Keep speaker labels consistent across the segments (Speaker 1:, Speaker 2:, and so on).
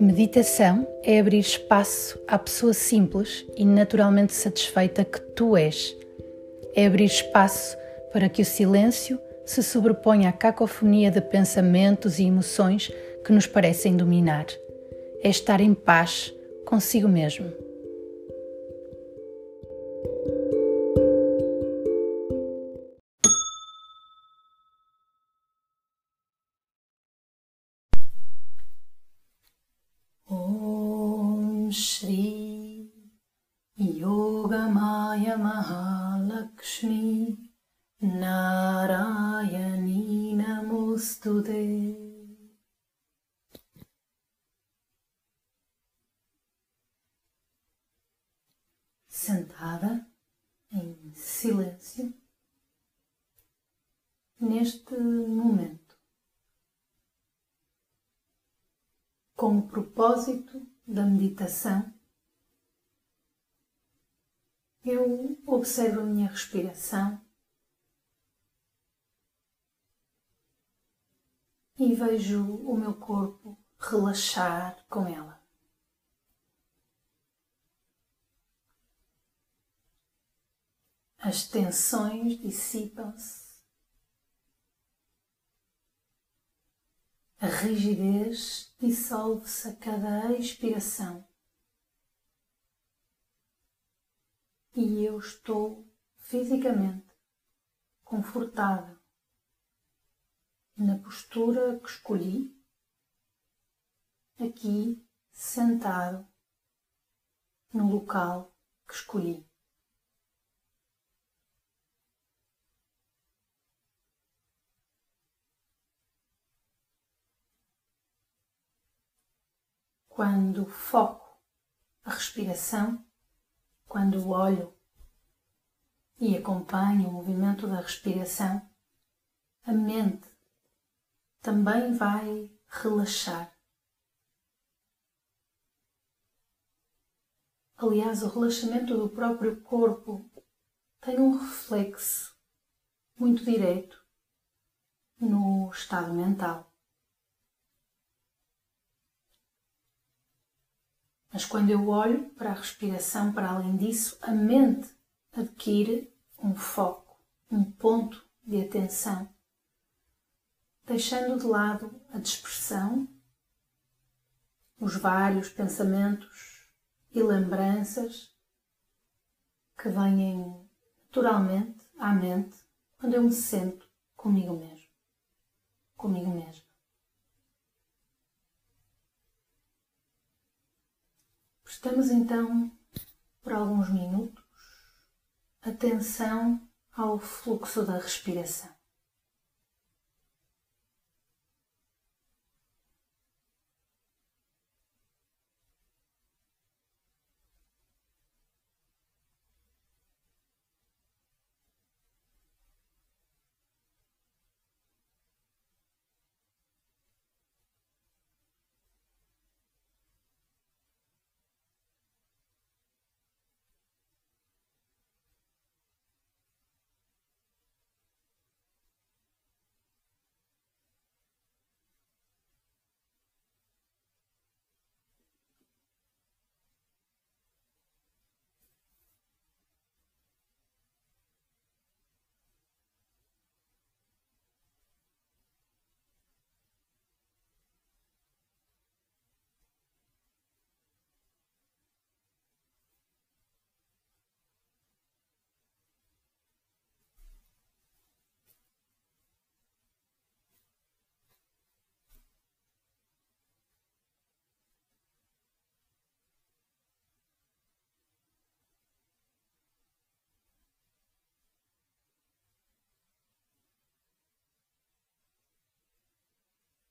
Speaker 1: Meditação é abrir espaço à pessoa simples e naturalmente satisfeita que tu és. É abrir espaço para que o silêncio se sobreponha à cacofonia de pensamentos e emoções que nos parecem dominar. É estar em paz consigo mesmo. Shri Yogamaya Mahalakshmi Narayani Namostude Sentada em silêncio neste momento, com o propósito da meditação, eu observo a minha respiração e vejo o meu corpo relaxar com ela. As tensões dissipam-se A rigidez dissolve-se a cada expiração. E eu estou fisicamente confortável na postura que escolhi, aqui sentado no local que escolhi. Quando foco a respiração, quando olho e acompanho o movimento da respiração, a mente também vai relaxar. Aliás, o relaxamento do próprio corpo tem um reflexo muito direto no estado mental. Mas quando eu olho para a respiração, para além disso, a mente adquire um foco, um ponto de atenção, deixando de lado a dispersão, os vários pensamentos e lembranças que vêm naturalmente à mente quando eu me sento comigo mesmo, comigo mesmo. Prestamos então, por alguns minutos, atenção ao fluxo da respiração.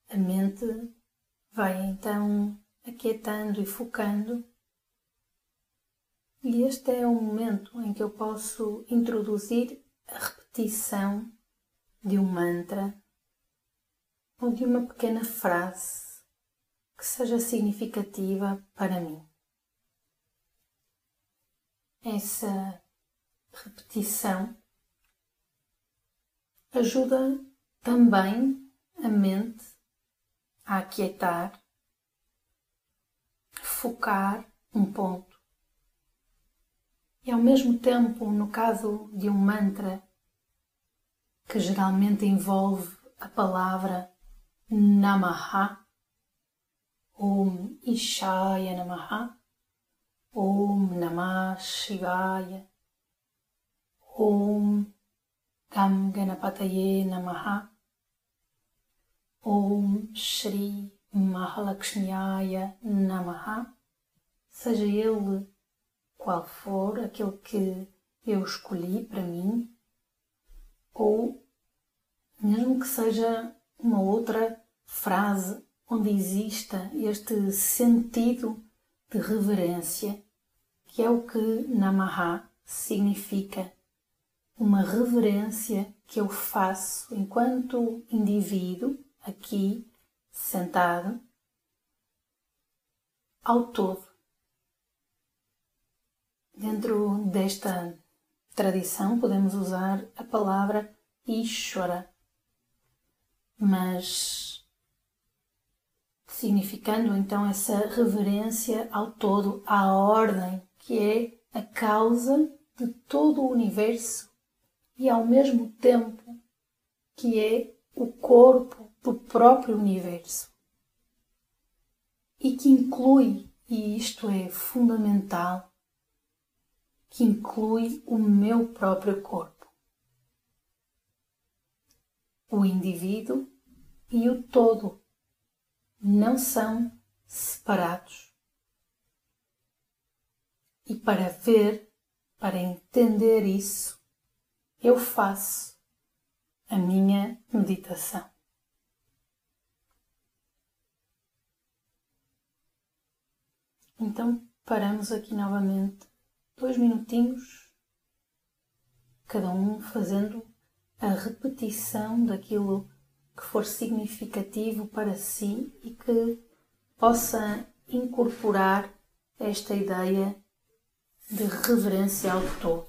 Speaker 1: A mente vai então aquietando e focando, e este é o momento em que eu posso introduzir a repetição de um mantra ou de uma pequena frase que seja significativa para mim. Essa repetição ajuda também a mente aquietar focar um ponto. E ao mesmo tempo, no caso de um mantra, que geralmente envolve a palavra Namaha, Om Ishaya Namaha, Om Namah Shivaya, Om Gam Ganapataye Namaha, Om Shri Mahalakshmiyaya Namaha, seja ele qual for aquele que eu escolhi para mim, ou mesmo que seja uma outra frase onde exista este sentido de reverência, que é o que Namaha significa. Uma reverência que eu faço enquanto indivíduo, aqui, sentado, ao todo. Dentro desta tradição podemos usar a palavra Ishvara, mas significando então essa reverência ao todo, à ordem, que é a causa de todo o universo e ao mesmo tempo que é o corpo do próprio universo. E que inclui, e isto é fundamental, que inclui o meu próprio corpo. O indivíduo e o todo não são separados. E para ver, para entender isso, eu faço a minha meditação. Então paramos aqui novamente dois minutinhos, cada um fazendo a repetição daquilo que for significativo para si e que possa incorporar esta ideia de reverência ao todo.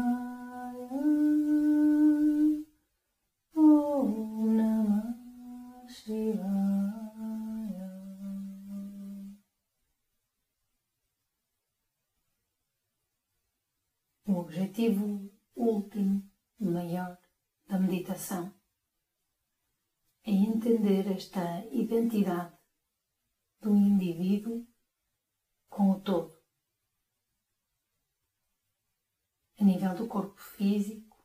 Speaker 1: Objetivo último, maior da meditação é entender esta identidade do indivíduo com o todo. A nível do corpo físico,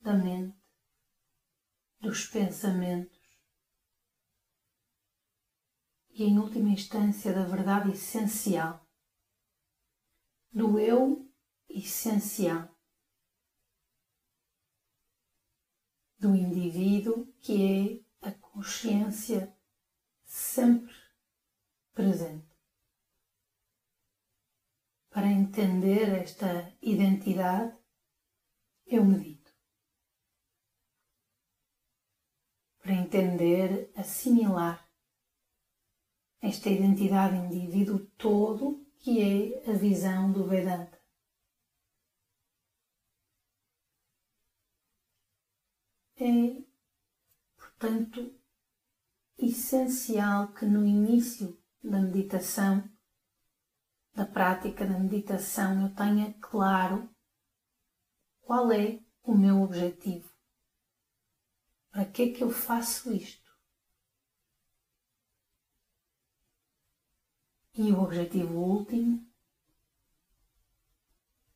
Speaker 1: da mente, dos pensamentos e, em última instância, da verdade essencial, do eu essencial do indivíduo que é a consciência sempre presente. Para entender esta identidade, eu medito. Para entender, assimilar esta identidade indivíduo todo que é a visão do Vedanta. É, portanto, essencial que no início da meditação, da prática da meditação eu tenha claro qual é o meu objetivo. Para que é que eu faço isto? E o objetivo último,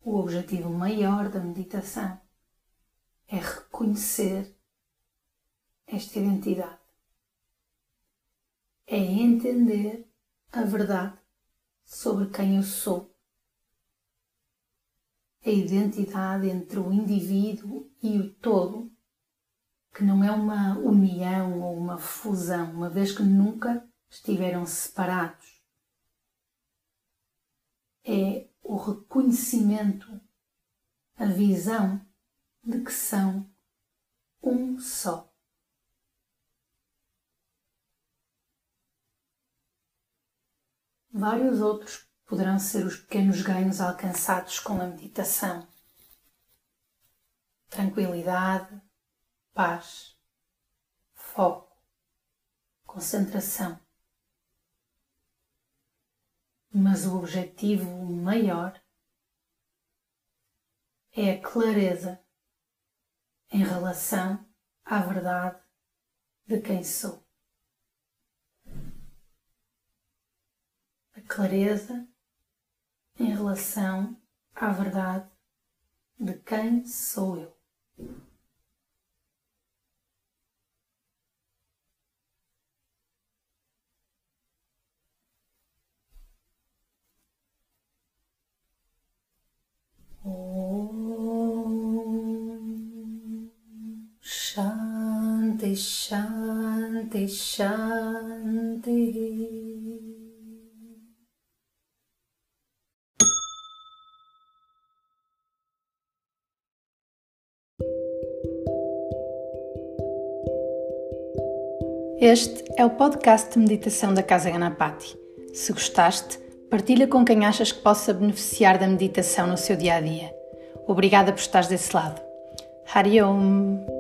Speaker 1: o objetivo maior da meditação, é reconhecer esta identidade. É entender a verdade sobre quem eu sou. A identidade entre o indivíduo e o todo, que não é uma união ou uma fusão, uma vez que nunca estiveram separados. É o reconhecimento, a visão de que são um só. Vários outros poderão ser os pequenos ganhos alcançados com a meditação. Tranquilidade, paz, foco, concentração. Mas o objetivo maior é a clareza em relação à verdade de quem sou. Clareza em relação à verdade de quem sou eu. Shanti, Shanti, Shanti. Este é o podcast de meditação da Casa Ganapati. Se gostaste, partilha com quem achas que possa beneficiar da meditação no seu dia a dia. Obrigada por estares desse lado. Hari Om.